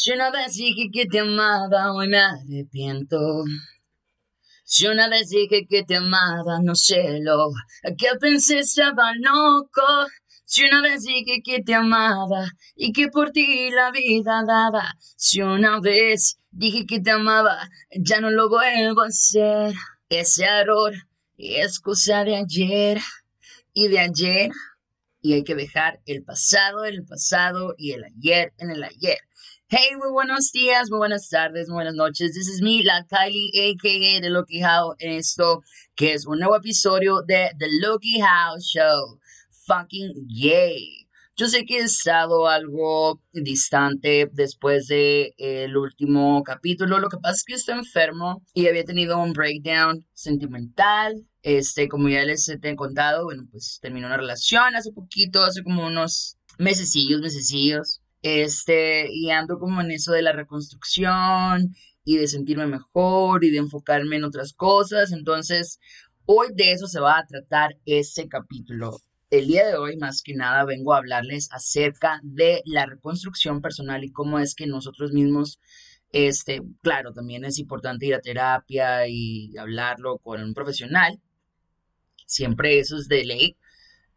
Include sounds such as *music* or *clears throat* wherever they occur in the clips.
Si una vez dije que te amaba, hoy me arrepiento. Si una vez dije que te amaba, no sé lo que pensé estaba loco. Si una vez dije que te amaba y que por ti la vida daba. Si una vez dije que te amaba, ya no lo vuelvo a hacer. Ese error es cosa de ayer y de ayer. Y hay que dejar el pasado el pasado y el ayer en el ayer. Hey, muy buenos días, muy buenas tardes, muy buenas noches. This is me, la Kylie, aka The Lucky How, en esto que es un nuevo episodio de The Lucky How Show. Fucking yay. Yo sé que he estado algo distante después de el último capítulo. Lo que pasa es que estoy enfermo y había tenido un breakdown sentimental. Este, como ya les he contado, bueno, pues terminó una relación hace poquito, hace como unos mesecillos, mesecillos este, y ando como en eso de la reconstrucción y de sentirme mejor y de enfocarme en otras cosas. Entonces, hoy de eso se va a tratar este capítulo. El día de hoy, más que nada, vengo a hablarles acerca de la reconstrucción personal y cómo es que nosotros mismos, este, claro, también es importante ir a terapia y hablarlo con un profesional. Siempre eso es de ley. *laughs*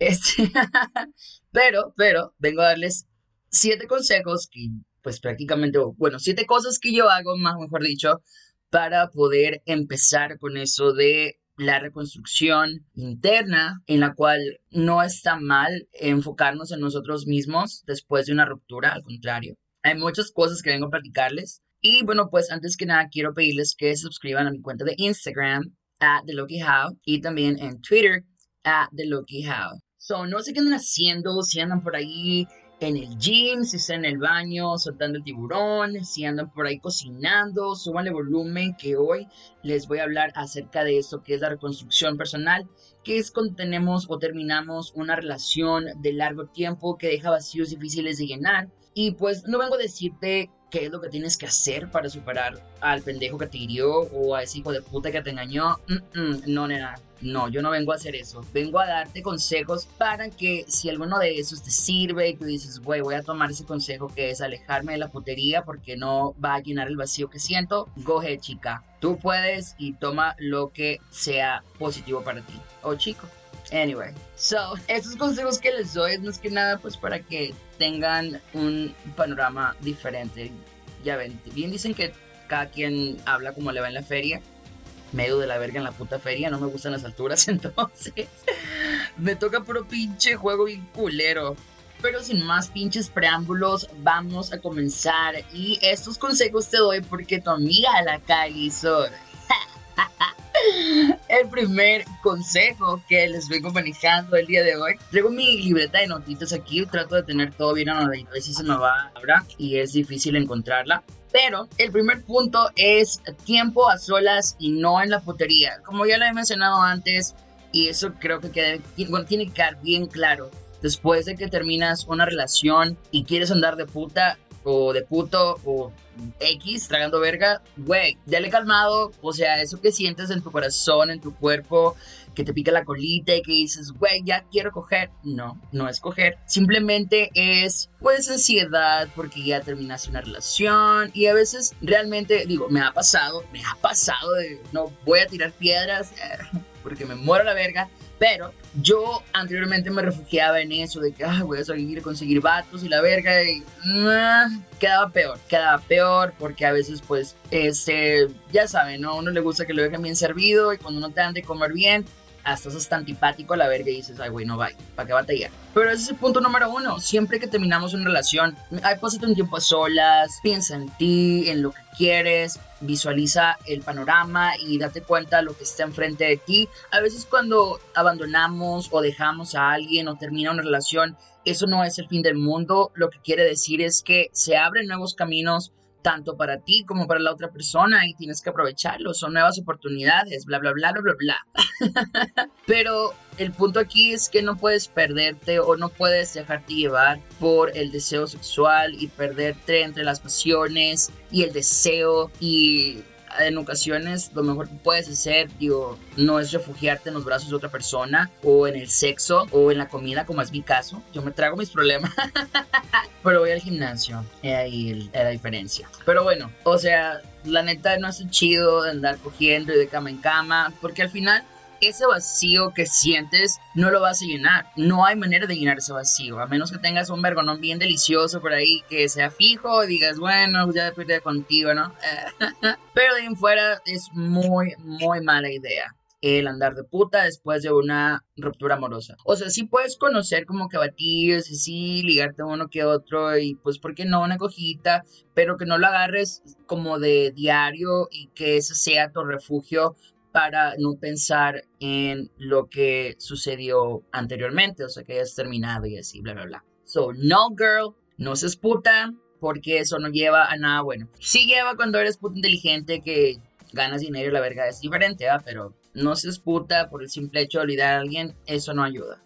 Este, *laughs* pero, pero, vengo a darles siete consejos que, pues prácticamente, bueno, siete cosas que yo hago, más mejor dicho, para poder empezar con eso de la reconstrucción interna, en la cual no está mal enfocarnos en nosotros mismos después de una ruptura, al contrario. Hay muchas cosas que vengo a platicarles. Y bueno, pues antes que nada quiero pedirles que se suscriban a mi cuenta de Instagram, at The How, y también en Twitter, at The How. So, no sé qué andan haciendo, si andan por ahí en el gym, si están en el baño soltando el tiburón, si andan por ahí cocinando, súbanle volumen que hoy les voy a hablar acerca de esto que es la reconstrucción personal, que es cuando tenemos o terminamos una relación de largo tiempo que deja vacíos difíciles de llenar. Y pues no vengo a decirte qué es lo que tienes que hacer para superar al pendejo que te hirió o a ese hijo de puta que te engañó. no, nena. No, yo no vengo a hacer eso. Vengo a darte consejos para que si alguno de esos te sirve y tú dices, güey, voy a tomar ese consejo que es alejarme de la putería porque no va a llenar el vacío que siento, goje, chica. Tú puedes y toma lo que sea positivo para ti. O chico. Anyway, so, estos consejos que les doy es más que nada pues para que tengan un panorama diferente. Ya ven, bien dicen que cada quien habla como le va en la feria. Medio de la verga en la puta feria, no me gustan las alturas, *laughs* entonces me toca puro pinche juego y culero. Pero sin más pinches preámbulos, vamos a comenzar. Y estos consejos te doy porque tu amiga la Calizor *laughs* *laughs* el primer consejo que les vengo manejando el día de hoy. Traigo mi libreta de notitas aquí, trato de tener todo bien anotadito, a si se me va ahora y es difícil encontrarla. Pero el primer punto es tiempo a solas y no en la putería. Como ya lo he mencionado antes, y eso creo que tiene que quedar bien claro. Después de que terminas una relación y quieres andar de puta, o de puto o X tragando verga, güey, dale calmado, o sea, eso que sientes en tu corazón, en tu cuerpo, que te pica la colita y que dices, güey, ya quiero coger. No, no es coger. Simplemente es, pues, ansiedad porque ya terminaste una relación. Y a veces realmente, digo, me ha pasado, me ha pasado de, no voy a tirar piedras *laughs* porque me muero la verga. Pero yo anteriormente me refugiaba en eso de que voy a salir conseguir vatos y la verga y quedaba peor, quedaba peor porque a veces pues este ya saben, ¿no? A uno le gusta que lo dejen bien servido y cuando no te dan de comer bien, hasta estás antipático a la verga y dices, ay, güey, no vaya, ¿para qué batallar? Pero ese es el punto número uno. Siempre que terminamos una relación, hay pásate un tiempo a solas, piensa en ti, en lo que quieres, visualiza el panorama y date cuenta de lo que está enfrente de ti. A veces cuando abandonamos o dejamos a alguien o termina una relación, eso no es el fin del mundo. Lo que quiere decir es que se abren nuevos caminos tanto para ti como para la otra persona y tienes que aprovecharlo, son nuevas oportunidades, bla, bla, bla, bla, bla, bla. *laughs* Pero el punto aquí es que no puedes perderte o no puedes dejarte llevar por el deseo sexual y perderte entre las pasiones y el deseo y en ocasiones lo mejor que puedes hacer, digo, no es refugiarte en los brazos de otra persona o en el sexo o en la comida, como es mi caso. Yo me trago mis problemas, *laughs* pero voy al gimnasio. Y ahí la diferencia. Pero bueno, o sea, la neta no es chido andar cogiendo y de cama en cama, porque al final ese vacío que sientes no lo vas a llenar. No hay manera de llenar ese vacío, a menos que tengas un vergonón bien delicioso por ahí que sea fijo, digas, bueno, pues ya depende contigo, ¿no? *laughs* Pero de ahí en fuera es muy, muy mala idea el andar de puta después de una ruptura amorosa. O sea, sí puedes conocer como que batillos y sí ligarte uno que otro y pues, ¿por qué no? Una cojita, pero que no lo agarres como de diario y que ese sea tu refugio para no pensar en lo que sucedió anteriormente, o sea, que hayas terminado y así, bla, bla, bla. So, no, girl, no seas puta, porque eso no lleva a nada bueno. Sí lleva cuando eres puta inteligente que ganas dinero y la verga es diferente, ¿ah? Pero no seas puta por el simple hecho de olvidar a alguien, eso no ayuda.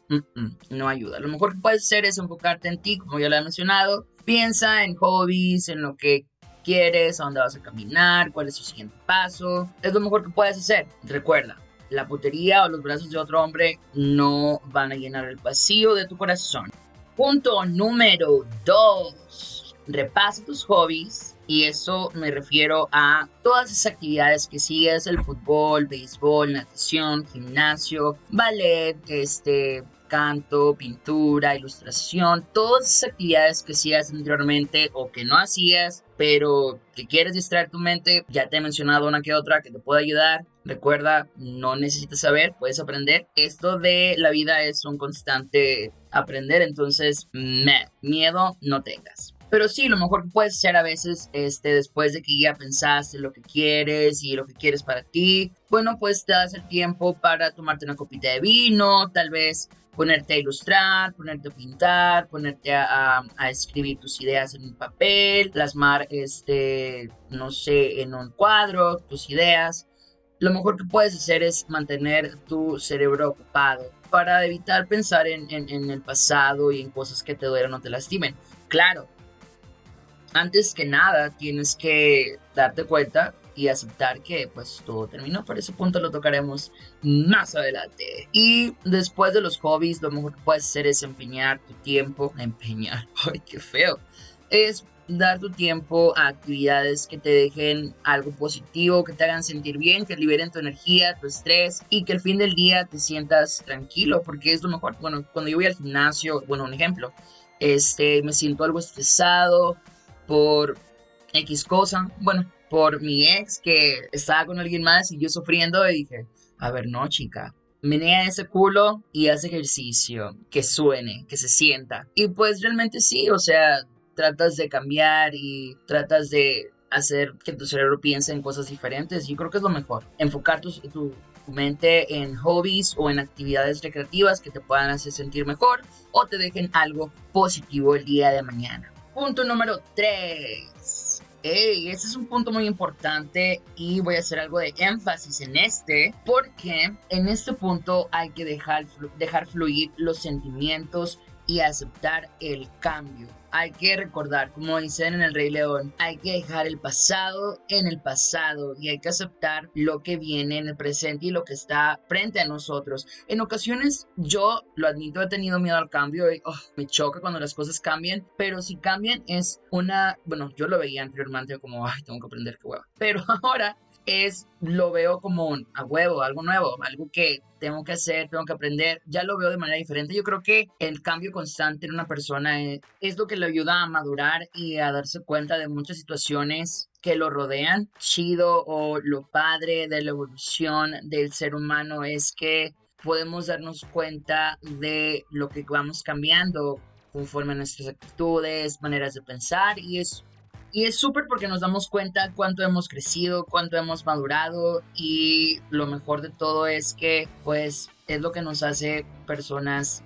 no ayuda. Lo mejor que puedes hacer es enfocarte en ti, como ya lo he mencionado. Piensa en hobbies, en lo que quieres, a dónde vas a caminar, cuál es tu siguiente paso. Es lo mejor que puedes hacer. Recuerda, la putería o los brazos de otro hombre no van a llenar el vacío de tu corazón. Punto número 2. Repasa tus hobbies y eso me refiero a todas esas actividades que sigues, el fútbol, béisbol, natación, gimnasio, ballet, este, canto, pintura, ilustración, todas esas actividades que hacías anteriormente o que no hacías, pero que quieres distraer tu mente, ya te he mencionado una que otra que te puede ayudar. Recuerda, no necesitas saber, puedes aprender. Esto de la vida es un constante aprender, entonces, miedo no tengas. Pero sí, lo mejor que puedes hacer a veces, este, después de que ya pensaste lo que quieres y lo que quieres para ti, bueno, pues te das el tiempo para tomarte una copita de vino, tal vez ponerte a ilustrar, ponerte a pintar, ponerte a, escribir tus ideas en un papel, plasmar, este, no sé, en un cuadro, tus ideas. Lo mejor que puedes hacer es mantener tu cerebro ocupado para evitar pensar en, en el pasado y en cosas que te duelen o te lastimen. Claro, antes que nada tienes que darte cuenta y aceptar que pues todo terminó. Por ese punto lo tocaremos más adelante. Y después de los hobbies, lo mejor que puedes hacer es empeñar tu tiempo. *laughs* Empeñar, ay, qué feo. Es dar tu tiempo a actividades que te dejen algo positivo, que te hagan sentir bien, que liberen tu energía, tu estrés y que al fin del día te sientas tranquilo, porque es lo mejor. Bueno, cuando yo voy al gimnasio, bueno, un ejemplo, este, me siento algo estresado por X cosa. Bueno, por mi ex que estaba con alguien más y yo sufriendo y dije, a ver, no, chica. Menea ese culo y haz ejercicio, que suene, que se sienta. Y pues realmente sí, o sea, tratas de cambiar y tratas de hacer que tu cerebro piense en cosas diferentes. Yo creo que es lo mejor. Enfocar tu, tu, mente en hobbies o en actividades recreativas que te puedan hacer sentir mejor o te dejen algo positivo el día de mañana. Punto número 3 Hey, ese es un punto muy importante y voy a hacer algo de énfasis en este porque en este punto hay que dejar, dejar fluir los sentimientos y aceptar el cambio. Hay que recordar, como dicen en el Rey León, hay que dejar el pasado en el pasado y hay que aceptar lo que viene en el presente y lo que está frente a nosotros. En ocasiones, yo lo admito, he tenido miedo al cambio y oh, me choca cuando las cosas cambian, pero si cambian es una, bueno, yo lo veía anteriormente como, ay, tengo que aprender qué hueva. Pero *laughs* ahora es, lo veo como un, a huevo, algo nuevo, algo que tengo que hacer, tengo que aprender, ya lo veo de manera diferente. Yo creo que el cambio constante en una persona es, es lo que le ayuda a madurar y a darse cuenta de muchas situaciones que lo rodean. Chido o lo padre de la evolución del ser humano es que podemos darnos cuenta de lo que vamos cambiando conforme a nuestras actitudes, maneras de pensar y es y es súper porque nos damos cuenta cuánto hemos crecido, cuánto hemos madurado y lo mejor de todo es que pues es lo que nos hace personas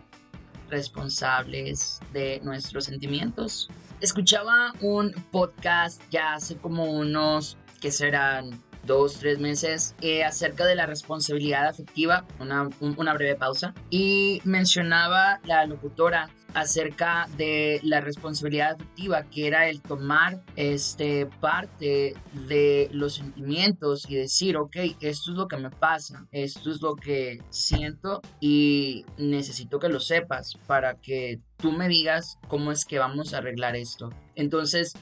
responsables de nuestros sentimientos. Escuchaba un podcast ya hace como unos que serán dos, tres meses eh, acerca de la responsabilidad afectiva, una, una breve pausa, y mencionaba la locutora acerca de la responsabilidad afectiva, que era el tomar este, parte de los sentimientos y decir, ok, esto es lo que me pasa, esto es lo que siento y necesito que lo sepas para que tú me digas cómo es que vamos a arreglar esto. Entonces,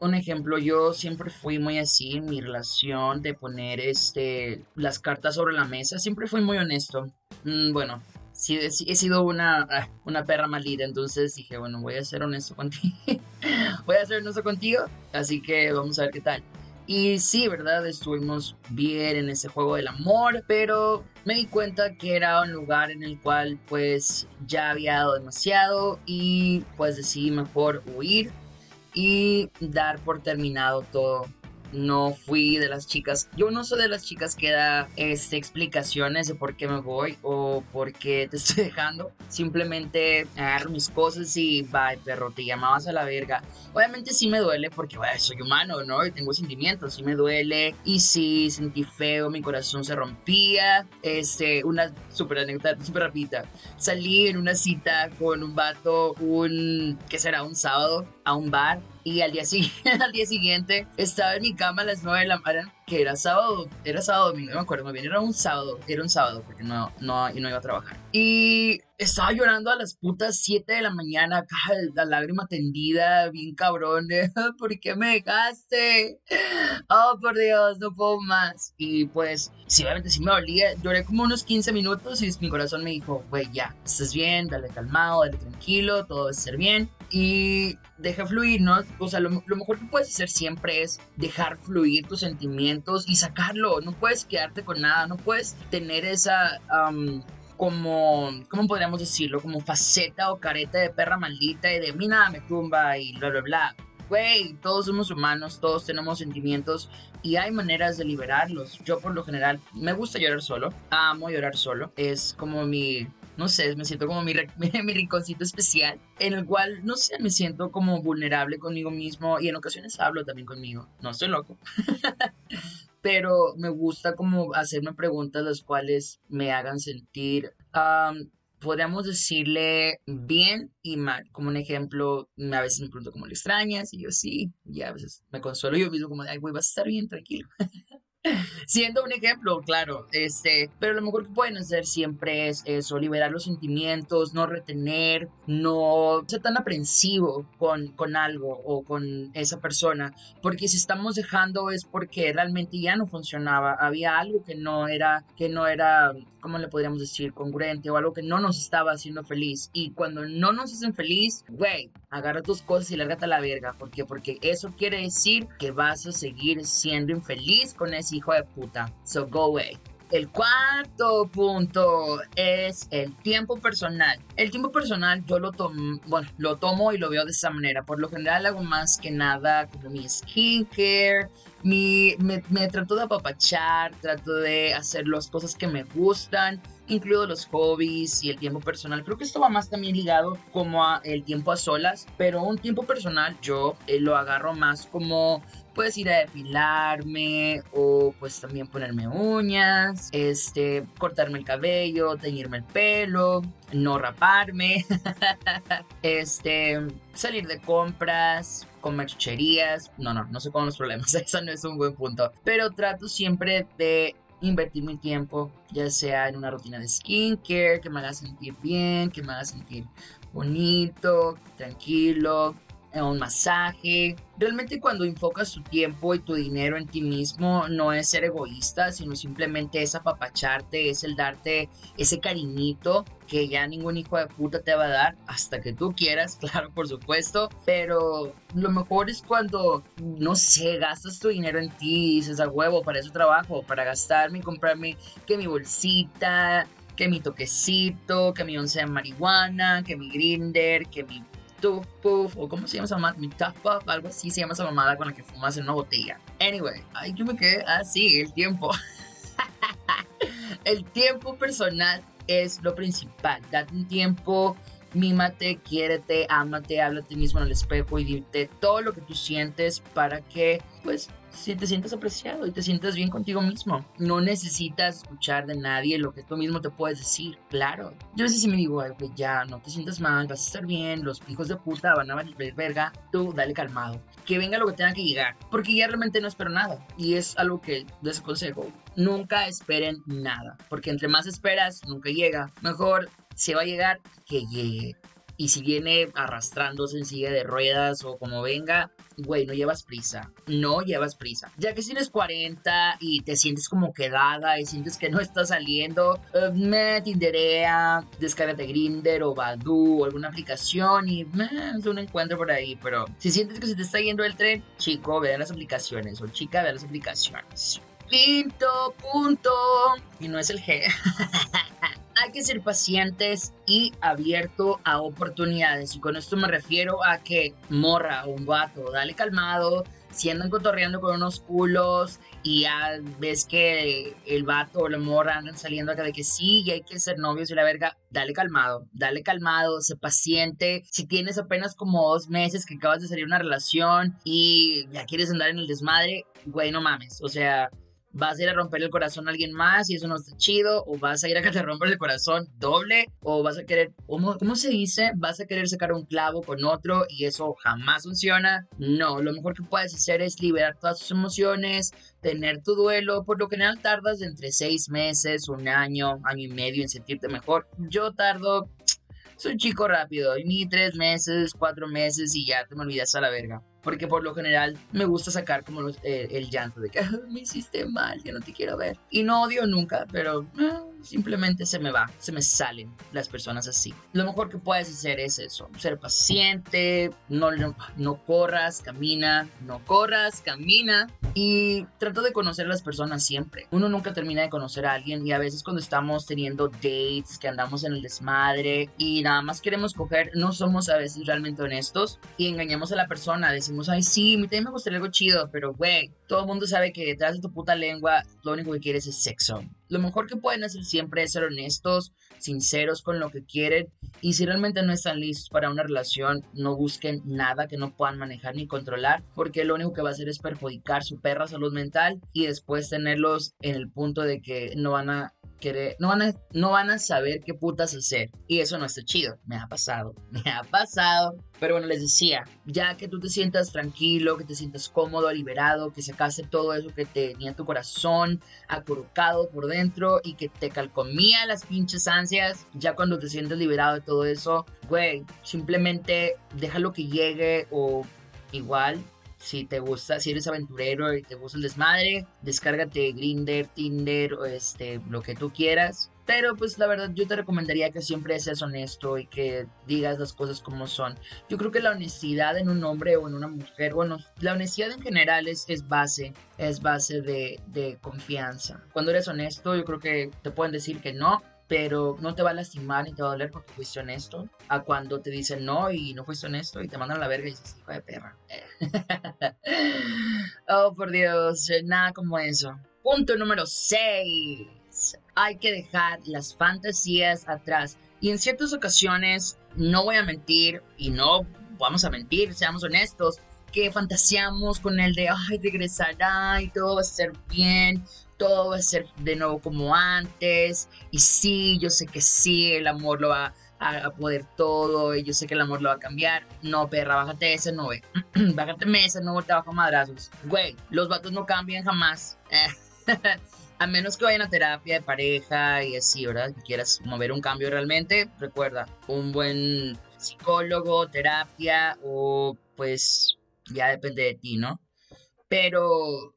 un ejemplo, yo siempre fui muy así en mi relación de poner este, las cartas sobre la mesa, siempre fui muy honesto. Mm, bueno, sí, he sido una, una perra maldita, entonces dije, bueno, voy a ser honesto contigo. *laughs* voy a ser honesto contigo, así que vamos a ver qué tal. Y sí, ¿verdad? Estuvimos bien en ese juego del amor, pero me di cuenta que era un lugar en el cual pues ya había dado demasiado y pues decidí mejor huir y dar por terminado todo no fui de las chicas, yo no soy de las chicas que da este, explicaciones de por qué me voy o por qué te *laughs* estoy dejando. Simplemente agarro mis cosas y bye, perro, te llamabas a la verga. Obviamente sí me duele porque soy humano, ¿no? Y tengo sentimientos, sí me duele. Y sí sentí feo, mi corazón se rompía. Este, una super anécdota, súper rapida. Salí en una cita con un vato un, ¿qué será? Un sábado a un bar y al día, *laughs* al día siguiente estaba en mi cama a las 9 de la mañana, que era sábado, era sábado domingo, no me acuerdo muy bien, era un sábado, era un sábado porque no, no, y no iba a trabajar. Y estaba llorando a las putas 7 de la mañana, acá la lágrima tendida, bien cabrón, de, *laughs* ¿por qué me dejaste? Oh, por Dios, no puedo más. Y pues, sí, obviamente sí me dolía, lloré como unos 15 minutos y mi corazón me dijo, güey, ya, estás bien, dale calmado, dale tranquilo, todo va a ser bien. Y deja fluir, ¿no? O sea, lo, mejor que puedes hacer siempre es dejar fluir tus sentimientos y sacarlo. No puedes quedarte con nada, no puedes tener esa, como, ¿cómo podríamos decirlo? Como faceta o careta de perra maldita y de mí nada me tumba y bla, bla, bla. Güey, todos somos humanos, todos tenemos sentimientos y hay maneras de liberarlos. Yo por lo general me gusta llorar solo, amo llorar solo, es como mi no sé, me siento como *laughs* mi, mi, rinconcito especial, en el cual, no sé, me siento como vulnerable conmigo mismo y en ocasiones hablo también conmigo. No estoy loco. *laughs* Pero me gusta como hacerme preguntas las cuales me hagan sentir, podríamos decirle bien y mal. Como un ejemplo, a veces me pregunto cómo le extrañas y yo sí, y a veces me consuelo yo mismo como, ay, güey, vas a estar bien, tranquilo. *laughs* *laughs* Siendo un ejemplo, claro, este, pero lo mejor que pueden hacer siempre es eso, liberar los sentimientos, no retener, no ser tan aprensivo con, con algo o con esa persona, porque si estamos dejando es porque realmente ya no funcionaba, había algo que no era, que no era, ¿cómo le podríamos decir? Congruente o algo que no nos estaba haciendo feliz. Y cuando no nos hacen feliz, güey, agarra tus cosas y lárgate a la verga, ¿por qué? Porque eso quiere decir que vas a seguir siendo infeliz con ese hijo de puta. So go away. El cuarto punto es el tiempo personal. El tiempo personal yo lo tomo, bueno, lo tomo y lo veo de esa manera. Por lo general hago más que nada como mi skincare, mi, me, trato de apapachar, trato de hacer las cosas que me gustan, incluido los hobbies y el tiempo personal. Creo que esto va más también ligado como a el tiempo a solas, pero un tiempo personal yo eh, lo agarro más como puedes ir a depilarme o pues también ponerme uñas, este, cortarme el cabello, teñirme el pelo, no raparme, *laughs* este, salir de compras, comer chucherías. No, no, no sé con los problemas, *laughs* eso no es un buen punto. Pero trato siempre de invertir mi tiempo, ya sea en una rutina de skincare que me haga sentir bien, que me haga sentir bonito, tranquilo, un masaje. Realmente cuando enfocas tu tiempo y tu dinero en ti mismo, no es ser egoísta, sino simplemente es apapacharte, es el darte ese cariñito que ya ningún hijo de puta te va a dar hasta que tú quieras, *laughs* claro, por supuesto. Pero lo mejor es cuando, no sé, gastas tu dinero en ti y dices a huevo, para eso trabajo, para gastarme y comprarme que mi bolsita, que mi toquecito, que mi once de marihuana, que mi grinder, que mi Puff, o cómo se llama esa mamada, mi Puff, algo así se llama esa mamada con la que fumas en una botella. Anyway, ay, yo me quedé así, el tiempo. *laughs* el tiempo personal es lo principal. Date un tiempo mímate, quiérete, ámate, ti mismo en el espejo y dite todo lo que tú sientes para que, pues, si te sientes apreciado y te sientes bien contigo mismo. No necesitas escuchar de nadie lo que tú mismo te puedes decir, claro. Yo a veces sí me digo, ya, no te sientes mal, vas a estar bien, los hijos de puta van a valer verga, tú dale calmado. Que venga lo que tenga que llegar, porque ya realmente no espero nada. Y es algo que les aconsejo. Nunca esperen nada, porque entre más esperas, nunca llega. Mejor se va a llegar, que llegue. Y si viene arrastrándose en silla de ruedas o como venga, güey, no llevas prisa. No llevas prisa. Ya que si tienes 40 y te sientes como quedada y sientes que no estás saliendo, uh, me tinderea, descárgate Grinder o Badu o alguna aplicación y me es un encuentro por ahí. Pero si sientes que se te está yendo el tren, chico, vean las aplicaciones o chica, vean las aplicaciones. Quinto punto. Y no es el G. *laughs* que ser pacientes y abierto a oportunidades. Y con esto me refiero a que morra un vato, dale calmado. Si andan cotorreando con unos culos y ya ves que el vato o la morra andan saliendo acá de que sí, y hay que ser novios y la verga, dale calmado, dale calmado, sé paciente. Si tienes apenas como dos meses que acabas de salir una relación y ya quieres andar en el desmadre, güey, no mames. O sea, vas a ir a romper el corazón a alguien más y eso no está chido, o vas a ir a que *laughs* te romper el corazón doble, o vas a querer, ¿cómo, ¿cómo se dice? Vas a querer sacar un clavo con otro y eso jamás funciona. No, lo mejor que puedes hacer es liberar todas tus emociones, tener tu duelo, por lo general tardas entre seis meses, un año, año y medio en sentirte mejor. Yo tardo soy chico rápido, ni tres meses, cuatro meses y ya te me olvidas a la verga porque por lo general me gusta sacar como eh, el llanto de que me hiciste mal, ya no te quiero ver. Y no odio nunca, pero ah, simplemente se me va, se me salen las personas así. Lo mejor que puedes hacer es eso, ser paciente, no, no, corras, camina, no corras, camina y trato de conocer a las personas siempre. Uno nunca termina de conocer a alguien y a veces cuando estamos teniendo dates, que andamos en el desmadre y nada más queremos coger, no somos a veces realmente honestos y engañamos a la persona, decimos ay, sí, a mí también me gustaría algo chido, pero güey, todo el mundo sabe que detrás de tu puta lengua lo único que quieres es sexo. Lo mejor que pueden hacer siempre es ser honestos, sinceros con lo que quieren y si realmente no están listos para una relación, no busquen nada que no puedan manejar ni controlar, porque lo único que va a hacer es perjudicar su perra salud mental y después tenerlos en el punto de que no van a no van, a, no van a saber qué putas hacer. Y eso no está chido. Me ha pasado, *laughs* me ha pasado. Pero bueno, les decía, ya que tú te sientas tranquilo, que te sientas cómodo, liberado, que sacaste todo eso que tenía tu corazón acurrucado por dentro y que te calcomía las pinches ansias, ya cuando te sientes liberado de todo eso, güey, simplemente déjalo que llegue o igual si te gusta, si eres aventurero y te gusta el desmadre, descárgate Grinder, Tinder, o este, lo que tú quieras. Pero pues la verdad yo te recomendaría que siempre seas honesto y que digas las cosas como son. Yo creo que la honestidad en un hombre o en una mujer, bueno, la honestidad en general es, es base, es base de, de confianza. Cuando eres honesto yo creo que te pueden decir que no, pero no te va a lastimar ni te va a doler porque fuiste honesto. A cuando te dicen no y no fuiste honesto y te mandan a la verga y dices, hijo de perra. *laughs* oh, por Dios, nada como eso. Punto número 6. Hay que dejar las fantasías atrás. Y en ciertas ocasiones, no voy a mentir y no vamos a mentir, seamos honestos, que fantaseamos con el de, ay, regresará y todo va a ser bien, todo va a ser de nuevo como antes. Y sí, yo sé que sí, el amor lo va a, poder todo y yo sé que el amor lo va a cambiar. No, perra, bájate ese nube. *clears throat* bájate ese nube, te bajo madrazos. Güey, los vatos no cambian jamás. *laughs* a menos que vayan a terapia de pareja y así, ¿verdad? Que quieras mover un cambio realmente, recuerda, un buen psicólogo, terapia o pues ya depende de ti, ¿no? Pero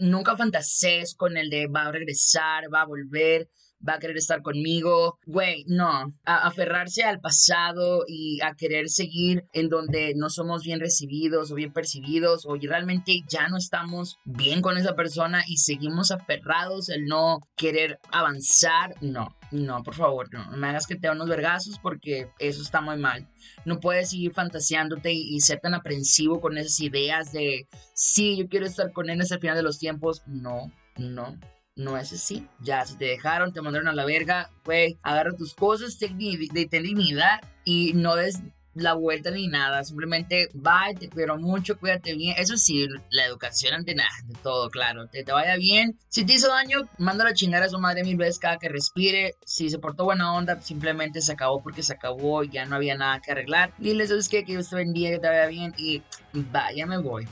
nunca fantasees con el de va a regresar, va a volver, va a querer estar conmigo. Güey, no. A aferrarse al pasado y a querer seguir en donde no somos bien recibidos o bien percibidos o realmente ya no estamos bien con esa persona y seguimos aferrados el no querer avanzar. No, no, por favor, no, me hagas que te dé unos vergazos porque eso está muy mal. No puedes seguir fantaseándote y, y, ser tan aprensivo con esas ideas de, sí, yo quiero estar con él hasta el final de los tiempos. No, no, no es así. Ya, si te dejaron, te mandaron a la verga, güey, agarra tus cosas, ten, ten dignidad y no des la vuelta ni nada, simplemente bye, te quiero mucho, cuídate bien. Eso sí, la educación ante nada, de todo, claro. Te, te vaya bien. Si te hizo daño, mándalo a chingar a su madre mil veces cada que respire. Si se portó buena onda, simplemente se acabó porque se acabó ya no había nada que arreglar. Dile, ¿sabes qué? Que Dios te bendiga, que te vaya bien y vaya, me voy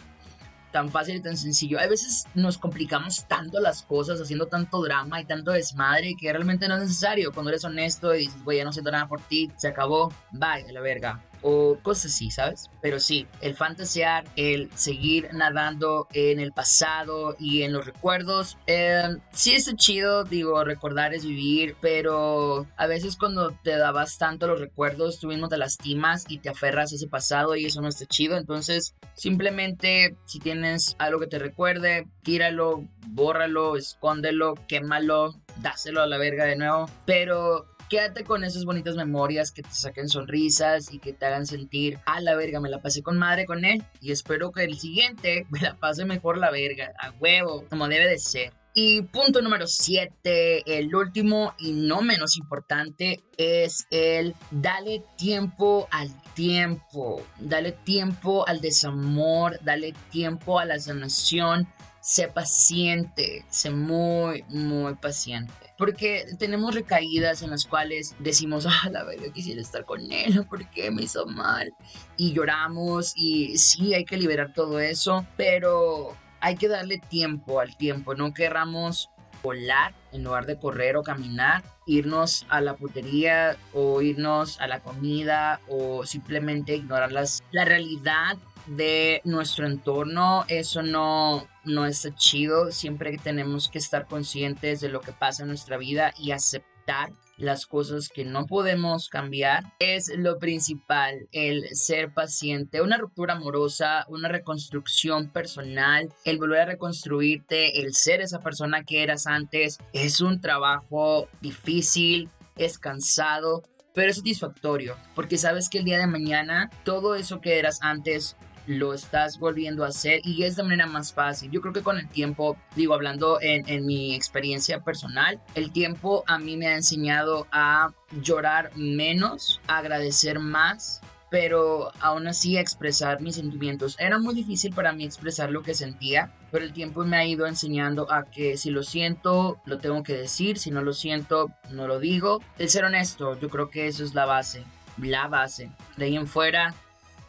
tan fácil y tan sencillo. A veces nos complicamos tanto las cosas haciendo tanto drama y tanto desmadre que realmente no es necesario. Cuando eres honesto y dices, güey, ya no siento nada por ti, se acabó, bye, la verga o cosas así, ¿sabes? Pero sí, el fantasear, el seguir nadando en el pasado y en los recuerdos, eh, sí es chido, digo, recordar es vivir, pero a veces cuando te dabas tanto los recuerdos, tú mismo te lastimas y te aferras a ese pasado y eso no está chido, entonces simplemente si tienes algo que te recuerde, tíralo, bórralo, escóndelo, quémalo, dáselo a la verga de nuevo, pero quédate con esas bonitas memorias que te saquen sonrisas y que te hagan sentir, a la verga, me la pasé con madre con él y espero que el siguiente *laughs* me la pase mejor la verga, a huevo, como debe de ser. Y punto número 7, el último y no menos importante, es el dale tiempo al tiempo, dale tiempo al desamor, dale tiempo a la sanación, sé paciente, sé muy, muy paciente. Porque tenemos recaídas en las cuales decimos, ah, la verdad quisiera estar con él, *laughs* porque me hizo mal. Y lloramos y sí, hay que liberar todo eso, pero hay que darle tiempo al tiempo, no querramos volar en lugar de correr o caminar, irnos a la putería o irnos a la comida o simplemente ignorar las, la realidad de nuestro entorno, eso no, no está chido. Siempre tenemos que estar conscientes de lo que pasa en nuestra vida y aceptar las cosas que no podemos cambiar es lo principal, el ser paciente, una ruptura amorosa, una reconstrucción personal, el volver a reconstruirte, el ser esa persona que eras antes, es un trabajo difícil, es cansado, pero es satisfactorio, porque sabes que el día de mañana todo eso que eras antes lo estás volviendo a hacer y es de manera más fácil. Yo creo que con el tiempo, digo, hablando en, mi experiencia personal, el tiempo a mí me ha enseñado a llorar menos, agradecer más pero aún así expresar mis sentimientos. Era muy difícil para mí expresar lo que sentía, pero el tiempo me ha ido enseñando a que si lo siento, lo tengo que decir, si no lo siento, no lo digo. El ser honesto, yo creo que eso es la base, la base. De ahí en fuera,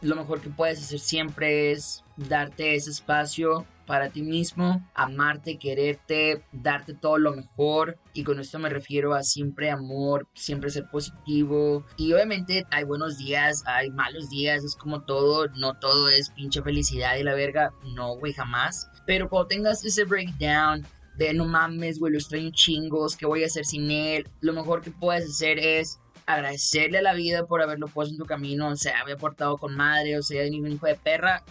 lo mejor que puedes hacer siempre es darte ese espacio para ti mismo, amarte, quererte, darte todo lo mejor. Y con esto me refiero a siempre amor, siempre ser positivo. Y obviamente hay buenos días, hay malos días, es como todo, no todo es pinche felicidad y la verga, no, güey, jamás. Pero cuando tengas ese breakdown, de no mames, güey, lo extraño chingos, ¿qué voy a hacer sin él? Lo mejor que puedes hacer es agradecerle a la vida por haberlo puesto en tu camino, o sea, había portado con madre, o sea, ningún hijo de perra,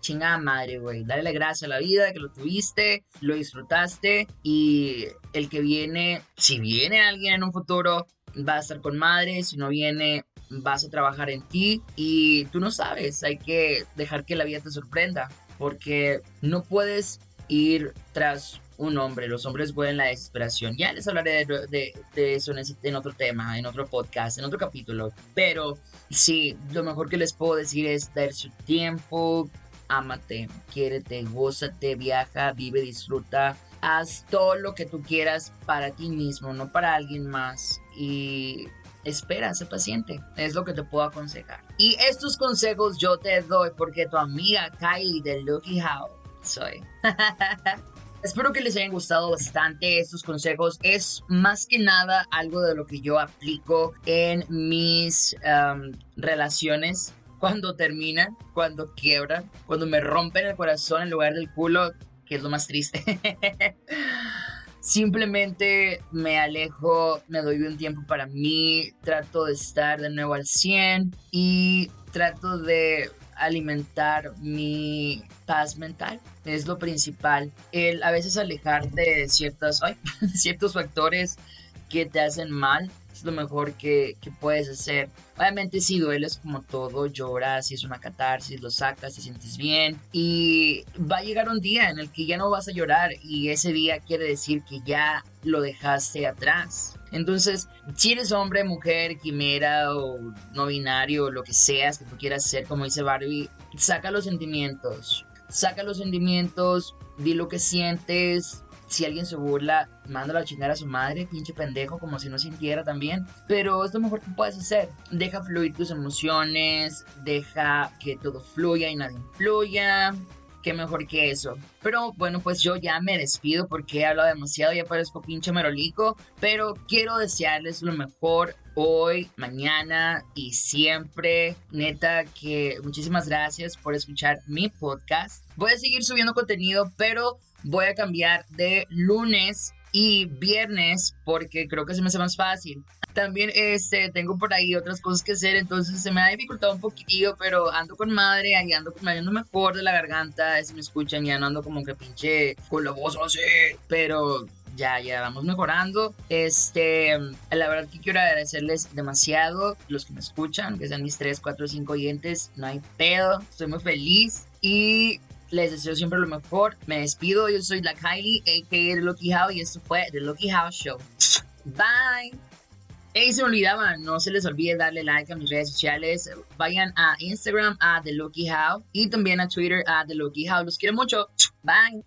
chingada madre, güey. Dale gracias a la vida que lo tuviste, lo disfrutaste y el que viene, si viene alguien en un futuro, va a estar con madre, si no viene, vas a trabajar en ti y tú no sabes, hay que dejar que la vida te sorprenda porque no puedes ir tras un hombre. Los hombres vuelven la desesperación. Ya les hablaré de, eso en, en, otro tema, en otro podcast, en otro capítulo. Pero sí, lo mejor que les puedo decir es dar su tiempo, ámate, quiérete, gózate, viaja, vive, disfruta. Haz todo lo que tú quieras para ti mismo, no para alguien más. Y espera, sé paciente. Es lo que te puedo aconsejar. Y estos consejos yo te doy porque tu amiga Kylie de Lucky How soy. *laughs* Espero que les hayan gustado bastante estos consejos. Es más que nada algo de lo que yo aplico en mis relaciones cuando terminan, cuando quiebran, cuando me rompen el corazón en lugar del culo, que es lo más triste. *laughs* Simplemente me alejo, me doy un tiempo para mí, trato de estar de nuevo al 100 y trato de alimentar mi paz mental es lo principal. El a veces alejarte de ciertas, *laughs* ciertos factores que te hacen mal, es lo mejor que, que puedes hacer. Obviamente si dueles como todo, lloras, si es una catarsis, lo sacas, te sientes bien y va a llegar un día en el que ya no vas a llorar y ese día quiere decir que ya lo dejaste atrás. Entonces, si eres hombre, mujer, quimera o no binario, lo que seas que tú quieras ser, como dice Barbie, saca los sentimientos. Saca los sentimientos, di lo que sientes, si alguien se burla, mándalo a chingar a su madre, pinche pendejo, como si no sintiera también. Pero es lo mejor que puedes hacer. Deja fluir tus emociones, deja que todo fluya y nadie influya. Qué mejor que eso. Pero bueno, pues yo ya me despido porque he hablado demasiado, ya parezco pinche merolico. Pero quiero desearles lo mejor hoy, mañana y siempre. Neta que muchísimas gracias por escuchar mi podcast. Voy a seguir subiendo contenido, pero voy a cambiar de lunes y viernes porque creo que se me hace más fácil. También este, tengo por ahí otras cosas que hacer, entonces se me ha dificultado un poquitillo, pero ando con madre, ahí ando con madre, no mejor de la garganta, si me escuchan ya no ando como que pinche con la voz así, pero ya, ya vamos mejorando. Este, la verdad que quiero agradecerles demasiado los que me escuchan, que sean mis 3, 4, 5 oyentes, no hay pedo, estoy muy feliz y les deseo siempre lo mejor. Me despido. Yo soy la Kylie, a.k.a. The Lucky How, y esto fue The Lucky How Show. Bye. Y se me olvidaba, no se les olvide darle like a mis redes sociales. Vayan a Instagram a The Lucky How y también a Twitter a The Lucky How. Los quiero mucho. Bye.